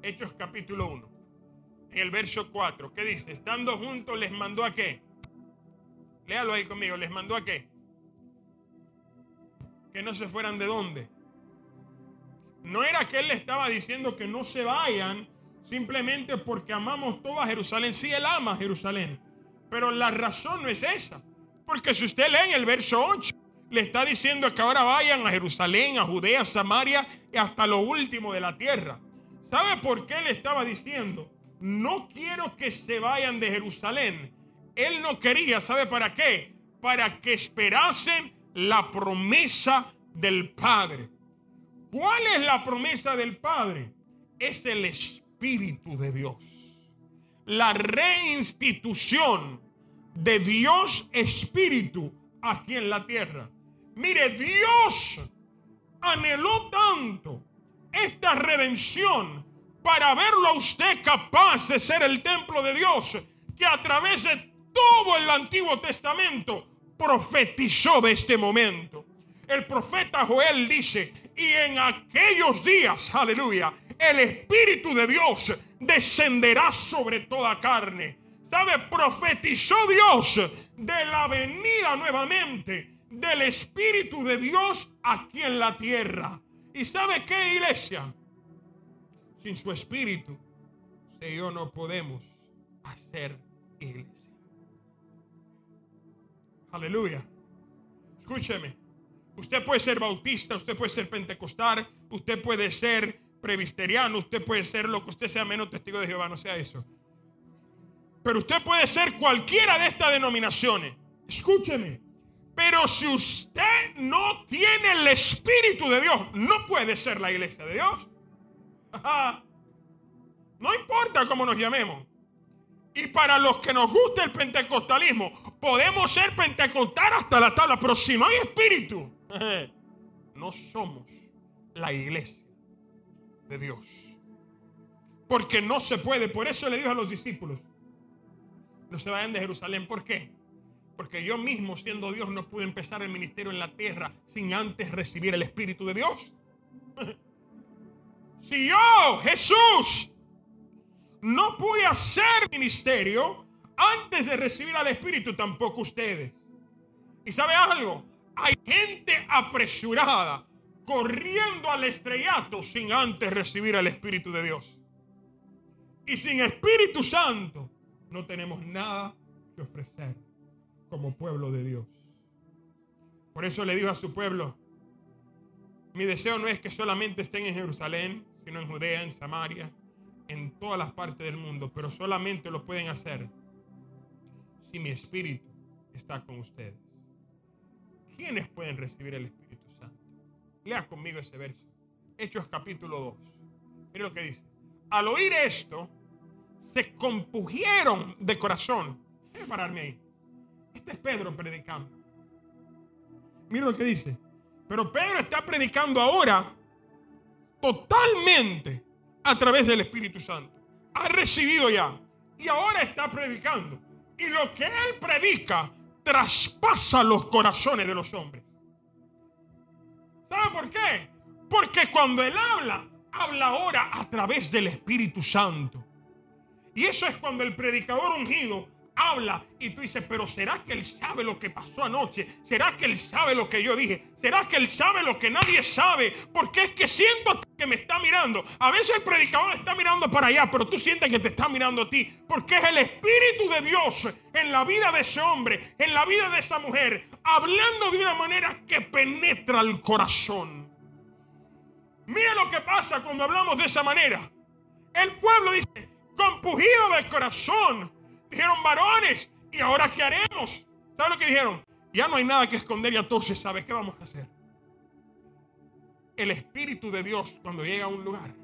Hechos capítulo 1, en el verso 4, ¿qué dice? Estando juntos les mandó a qué? Léalo ahí conmigo, les mandó a qué? Que no se fueran de dónde? No era que él le estaba diciendo que no se vayan, simplemente porque amamos toda Jerusalén. Sí, Él ama Jerusalén, pero la razón no es esa. Porque si usted lee en el verso 8, le está diciendo que ahora vayan a Jerusalén, a Judea, Samaria y hasta lo último de la tierra. ¿Sabe por qué le estaba diciendo? No quiero que se vayan de Jerusalén. Él no quería, ¿sabe para qué? Para que esperasen la promesa del Padre. ¿Cuál es la promesa del Padre? Es el Espíritu de Dios. La reinstitución de Dios Espíritu aquí en la tierra. Mire, Dios anheló tanto esta redención para verlo a usted capaz de ser el templo de Dios, que a través de todo el Antiguo Testamento profetizó de este momento. El profeta Joel dice, y en aquellos días, aleluya, el Espíritu de Dios descenderá sobre toda carne. ¿Sabe? Profetizó Dios de la venida nuevamente del Espíritu de Dios aquí en la tierra. ¿Y sabe qué, iglesia? Sin su Espíritu, usted yo no podemos hacer iglesia. Aleluya. Escúcheme. Usted puede ser bautista, usted puede ser pentecostal, usted puede ser presbiteriano, usted puede ser lo que usted sea menos testigo de Jehová, no sea eso. Pero usted puede ser cualquiera de estas denominaciones. Escúcheme. Pero si usted no tiene el Espíritu de Dios, no puede ser la iglesia de Dios. No importa cómo nos llamemos. Y para los que nos gusta el pentecostalismo, podemos ser pentecostal hasta la tabla, pero si no hay espíritu, no somos la iglesia de Dios. Porque no se puede. Por eso le dijo a los discípulos, no se vayan de Jerusalén. ¿Por qué? Porque yo mismo, siendo Dios, no pude empezar el ministerio en la tierra sin antes recibir el Espíritu de Dios. Si yo, Jesús, no pude hacer ministerio antes de recibir al Espíritu, tampoco ustedes. ¿Y sabe algo? Hay gente apresurada corriendo al estrellato sin antes recibir al Espíritu de Dios. Y sin Espíritu Santo no tenemos nada que ofrecer como pueblo de Dios. Por eso le digo a su pueblo, mi deseo no es que solamente estén en Jerusalén, sino en Judea, en Samaria, en todas las partes del mundo, pero solamente lo pueden hacer si mi espíritu está con ustedes. ¿Quiénes pueden recibir el Espíritu Santo? Lea conmigo ese verso. Hechos capítulo 2. Mire lo que dice. Al oír esto, se compugieron de corazón. Déjame pararme ahí. Este es Pedro predicando. Mire lo que dice. Pero Pedro está predicando ahora totalmente a través del Espíritu Santo. Ha recibido ya y ahora está predicando. Y lo que él predica traspasa los corazones de los hombres. ¿Sabe por qué? Porque cuando él habla, habla ahora a través del Espíritu Santo. Y eso es cuando el predicador ungido habla y tú dices, pero ¿será que él sabe lo que pasó anoche? ¿Será que él sabe lo que yo dije? ¿Será que él sabe lo que nadie sabe? Porque es que siento que me está mirando. A veces el predicador está mirando para allá, pero tú sientes que te está mirando a ti. Porque es el Espíritu de Dios en la vida de ese hombre, en la vida de esa mujer, hablando de una manera que penetra el corazón. Mira lo que pasa cuando hablamos de esa manera. El pueblo dice, compugido del corazón Dijeron varones, ¿y ahora qué haremos? ¿Saben lo que dijeron? Ya no hay nada que esconder, ya todo se sabe. ¿Qué vamos a hacer? El Espíritu de Dios, cuando llega a un lugar,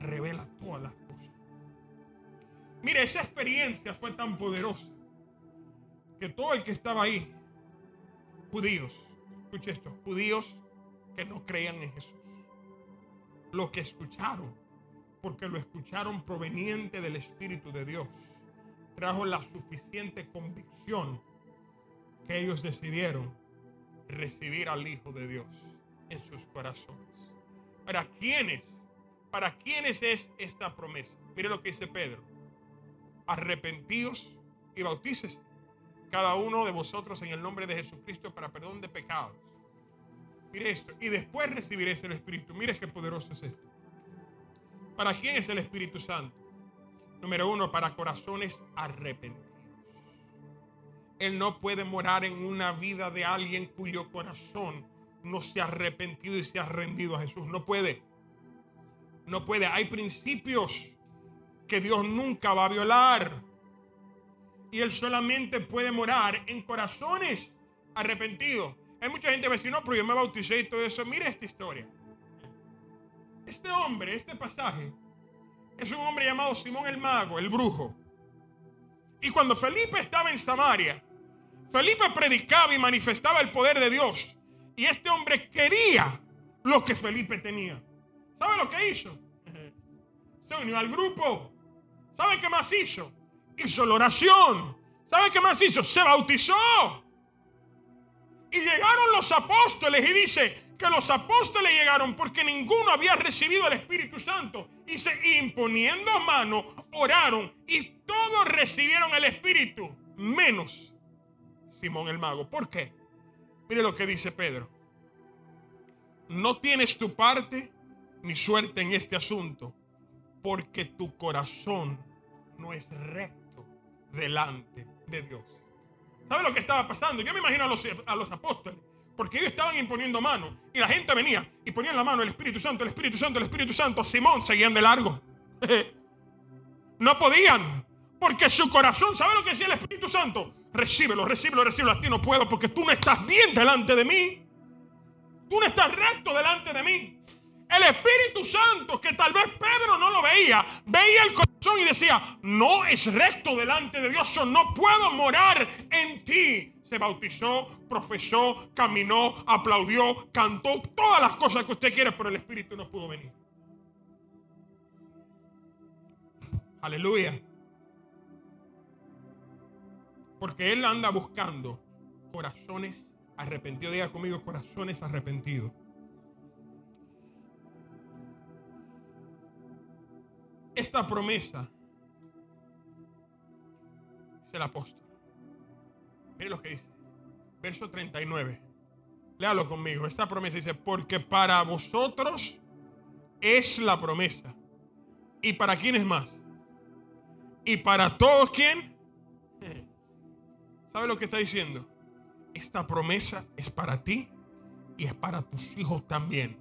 revela todas las cosas. Mire, esa experiencia fue tan poderosa que todo el que estaba ahí, judíos, escuche esto, judíos que no creían en Jesús, lo que escucharon, porque lo escucharon proveniente del Espíritu de Dios trajo la suficiente convicción que ellos decidieron recibir al Hijo de Dios en sus corazones. ¿Para quiénes? ¿Para quiénes es esta promesa? Mire lo que dice Pedro. Arrepentidos y bautícese cada uno de vosotros en el nombre de Jesucristo para perdón de pecados. Mire esto. Y después recibiréis el Espíritu. Mire qué poderoso es esto. ¿Para quién es el Espíritu Santo? Número uno, para corazones arrepentidos. Él no puede morar en una vida de alguien cuyo corazón no se ha arrepentido y se ha rendido a Jesús. No puede. No puede. Hay principios que Dios nunca va a violar. Y Él solamente puede morar en corazones arrepentidos. Hay mucha gente que decir, no, pero yo me bauticé y todo eso. Mire esta historia. Este hombre, este pasaje, es un hombre llamado Simón el Mago, el brujo. Y cuando Felipe estaba en Samaria, Felipe predicaba y manifestaba el poder de Dios. Y este hombre quería lo que Felipe tenía. ¿Sabe lo que hizo? Se unió al grupo. ¿Sabe qué más hizo? Hizo la oración. ¿Sabe qué más hizo? Se bautizó. Y llegaron los apóstoles y dice que los apóstoles llegaron porque ninguno había recibido el Espíritu Santo. Se imponiendo mano, oraron y todos recibieron el Espíritu, menos Simón el mago. ¿Por qué? Mire lo que dice Pedro. No tienes tu parte ni suerte en este asunto, porque tu corazón no es recto delante de Dios. ¿Sabe lo que estaba pasando? Yo me imagino a los, a los apóstoles, porque ellos estaban imponiendo mano y la gente venía y ponían la mano el Espíritu Santo, el Espíritu Santo, el Espíritu Santo. Simón seguían de largo. No podían, porque su corazón, ¿sabe lo que decía el Espíritu Santo? Recíbelo, recíbelo, recíbelo. A ti no puedo porque tú no estás bien delante de mí. Tú no estás recto delante de mí. El Espíritu Santo, que tal vez Pedro no lo veía, veía el corazón y decía, no es recto delante de Dios, yo no puedo morar en ti. Se bautizó, profesó, caminó, aplaudió, cantó, todas las cosas que usted quiere, pero el Espíritu no pudo venir. Aleluya. Porque Él anda buscando corazones arrepentidos. Diga conmigo, corazones arrepentidos. Esta promesa es el apóstol. Mire lo que dice. Verso 39. Léalo conmigo. Esta promesa dice, porque para vosotros es la promesa. ¿Y para quién es más? ¿Y para todos quién? ¿Sabe lo que está diciendo? Esta promesa es para ti y es para tus hijos también.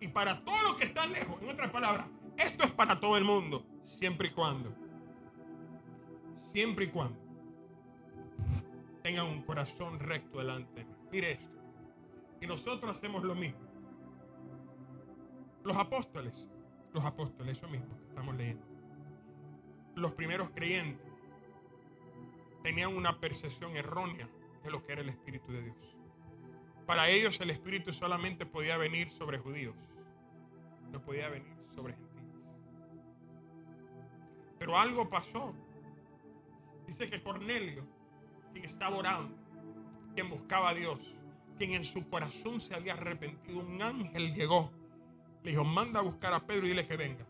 Y para todos los que están lejos, en otras palabras, esto es para todo el mundo, siempre y cuando, siempre y cuando tengan un corazón recto delante. Mire esto. Y nosotros hacemos lo mismo. Los apóstoles, los apóstoles, eso mismo que estamos leyendo. Los primeros creyentes tenían una percepción errónea de lo que era el Espíritu de Dios. Para ellos el Espíritu solamente podía venir sobre judíos, no podía venir sobre gentiles. Pero algo pasó. Dice que Cornelio, quien estaba orando, quien buscaba a Dios, quien en su corazón se había arrepentido, un ángel llegó. Le dijo, manda a buscar a Pedro y dile que venga.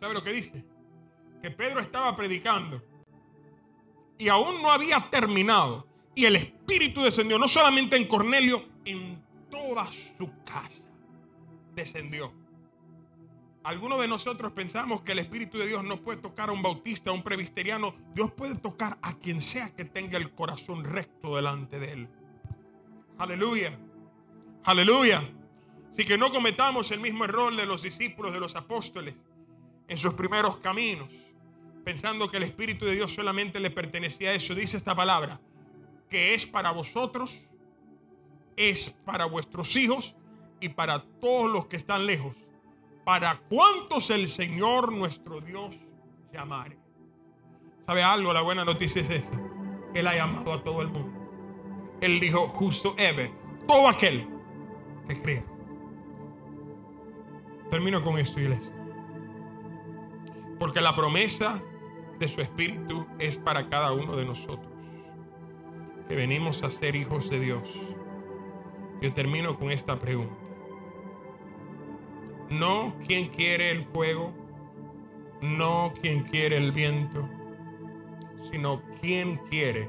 ¿Sabe lo que dice? Que Pedro estaba predicando y aún no había terminado. Y el Espíritu descendió no solamente en Cornelio, en toda su casa descendió. Algunos de nosotros pensamos que el Espíritu de Dios no puede tocar a un bautista, a un presbiteriano. Dios puede tocar a quien sea que tenga el corazón recto delante de él. Aleluya. Aleluya. Así que no cometamos el mismo error de los discípulos, de los apóstoles, en sus primeros caminos, pensando que el Espíritu de Dios solamente le pertenecía a eso. Dice esta palabra, que es para vosotros, es para vuestros hijos y para todos los que están lejos para cuantos el Señor nuestro Dios llamare. ¿Sabe algo? La buena noticia es esa. Él ha llamado a todo el mundo. Él dijo, justo Ever, todo aquel que crea. Termino con esto, iglesia. Porque la promesa de su Espíritu es para cada uno de nosotros. Que venimos a ser hijos de Dios. Yo termino con esta pregunta. No quien quiere el fuego, no quien quiere el viento, sino quien quiere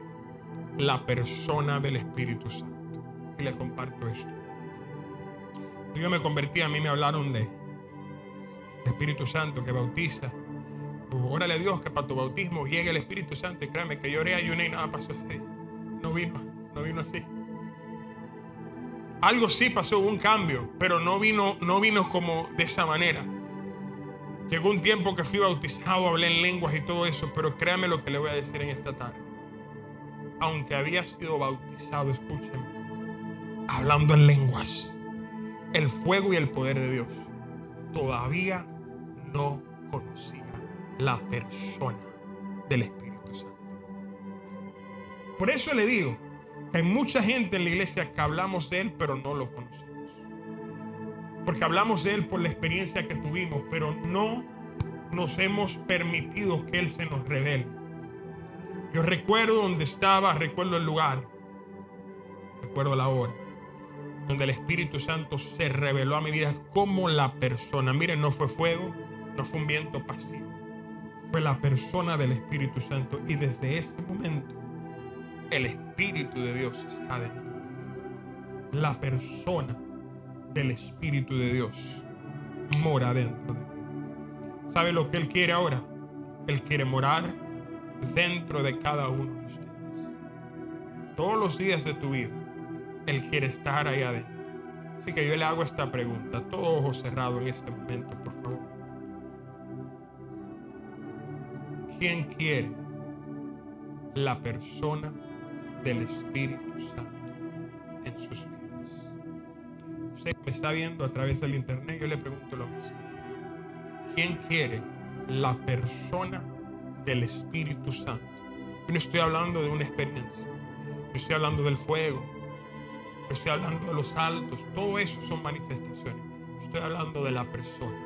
la persona del Espíritu Santo. Y les comparto esto. Yo me convertí, a mí me hablaron de Espíritu Santo que bautiza. Órale a Dios que para tu bautismo llegue el Espíritu Santo y créame que lloré, ayuné y nada pasó. No vino, no vino así. Algo sí pasó, un cambio, pero no vino, no vino como de esa manera. Llegó un tiempo que fui bautizado, hablé en lenguas y todo eso, pero créame lo que le voy a decir en esta tarde. Aunque había sido bautizado, escúcheme, hablando en lenguas, el fuego y el poder de Dios, todavía no conocía la persona del Espíritu Santo. Por eso le digo hay mucha gente en la iglesia que hablamos de Él, pero no lo conocemos. Porque hablamos de Él por la experiencia que tuvimos, pero no nos hemos permitido que Él se nos revele. Yo recuerdo donde estaba, recuerdo el lugar, recuerdo la hora, donde el Espíritu Santo se reveló a mi vida como la persona. Miren, no fue fuego, no fue un viento pasivo, fue la persona del Espíritu Santo. Y desde ese momento, el Espíritu de Dios está dentro de mí. La persona del Espíritu de Dios mora dentro de mí. ¿Sabe lo que Él quiere ahora? Él quiere morar dentro de cada uno de ustedes. Todos los días de tu vida, Él quiere estar ahí adentro. Así que yo le hago esta pregunta, todo ojo cerrado en este momento, por favor. ¿Quién quiere la persona del Espíritu Santo en sus vidas? Usted me está viendo a través del internet, yo le pregunto lo mismo. ¿Quién quiere la persona del Espíritu Santo? Yo no estoy hablando de una experiencia. Yo estoy hablando del fuego. Yo estoy hablando de los altos. Todo eso son manifestaciones. Estoy hablando de la persona.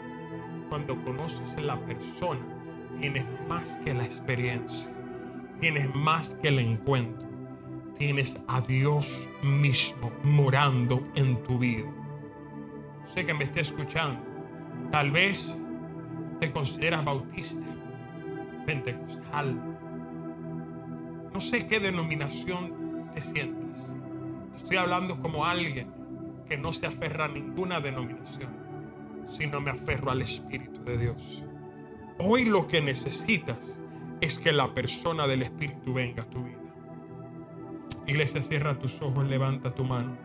Cuando conoces la persona, tienes más que la experiencia. Tienes más que el encuentro. Tienes a Dios mismo morando en tu vida. Sé que me esté escuchando. Tal vez te consideras bautista, pentecostal. No sé qué denominación te sientas. Estoy hablando como alguien que no se aferra a ninguna denominación, sino me aferro al Espíritu de Dios. Hoy lo que necesitas es que la persona del Espíritu venga a tu vida. Iglesia, cierra tus ojos, levanta tu mano.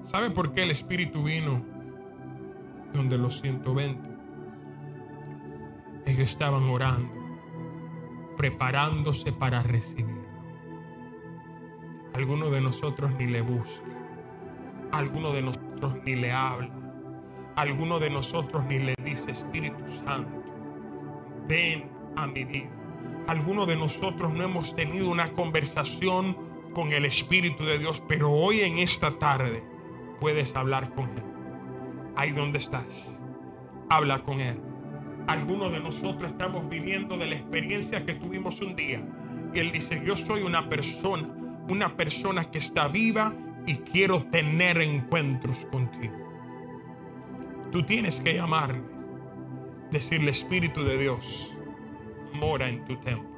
¿Sabe por qué el Espíritu vino donde los 120? Ellos estaban orando, preparándose para recibirlo. Alguno de nosotros ni le busca. Alguno de nosotros ni le habla. Alguno de nosotros ni le dice Espíritu Santo, ven a mi vida. Algunos de nosotros no hemos tenido una conversación con el Espíritu de Dios, pero hoy en esta tarde puedes hablar con Él. Ahí donde estás, habla con Él. Algunos de nosotros estamos viviendo de la experiencia que tuvimos un día. Y Él dice, yo soy una persona, una persona que está viva y quiero tener encuentros contigo. Tú tienes que llamarle, decirle Espíritu de Dios, mora en tu templo.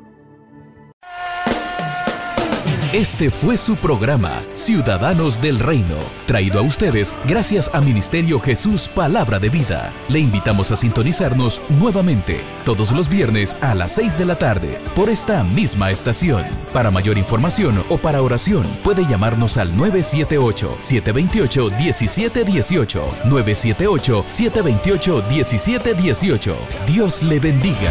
Este fue su programa, Ciudadanos del Reino, traído a ustedes gracias a Ministerio Jesús Palabra de Vida. Le invitamos a sintonizarnos nuevamente todos los viernes a las 6 de la tarde por esta misma estación. Para mayor información o para oración puede llamarnos al 978-728-1718. 978-728-1718. Dios le bendiga.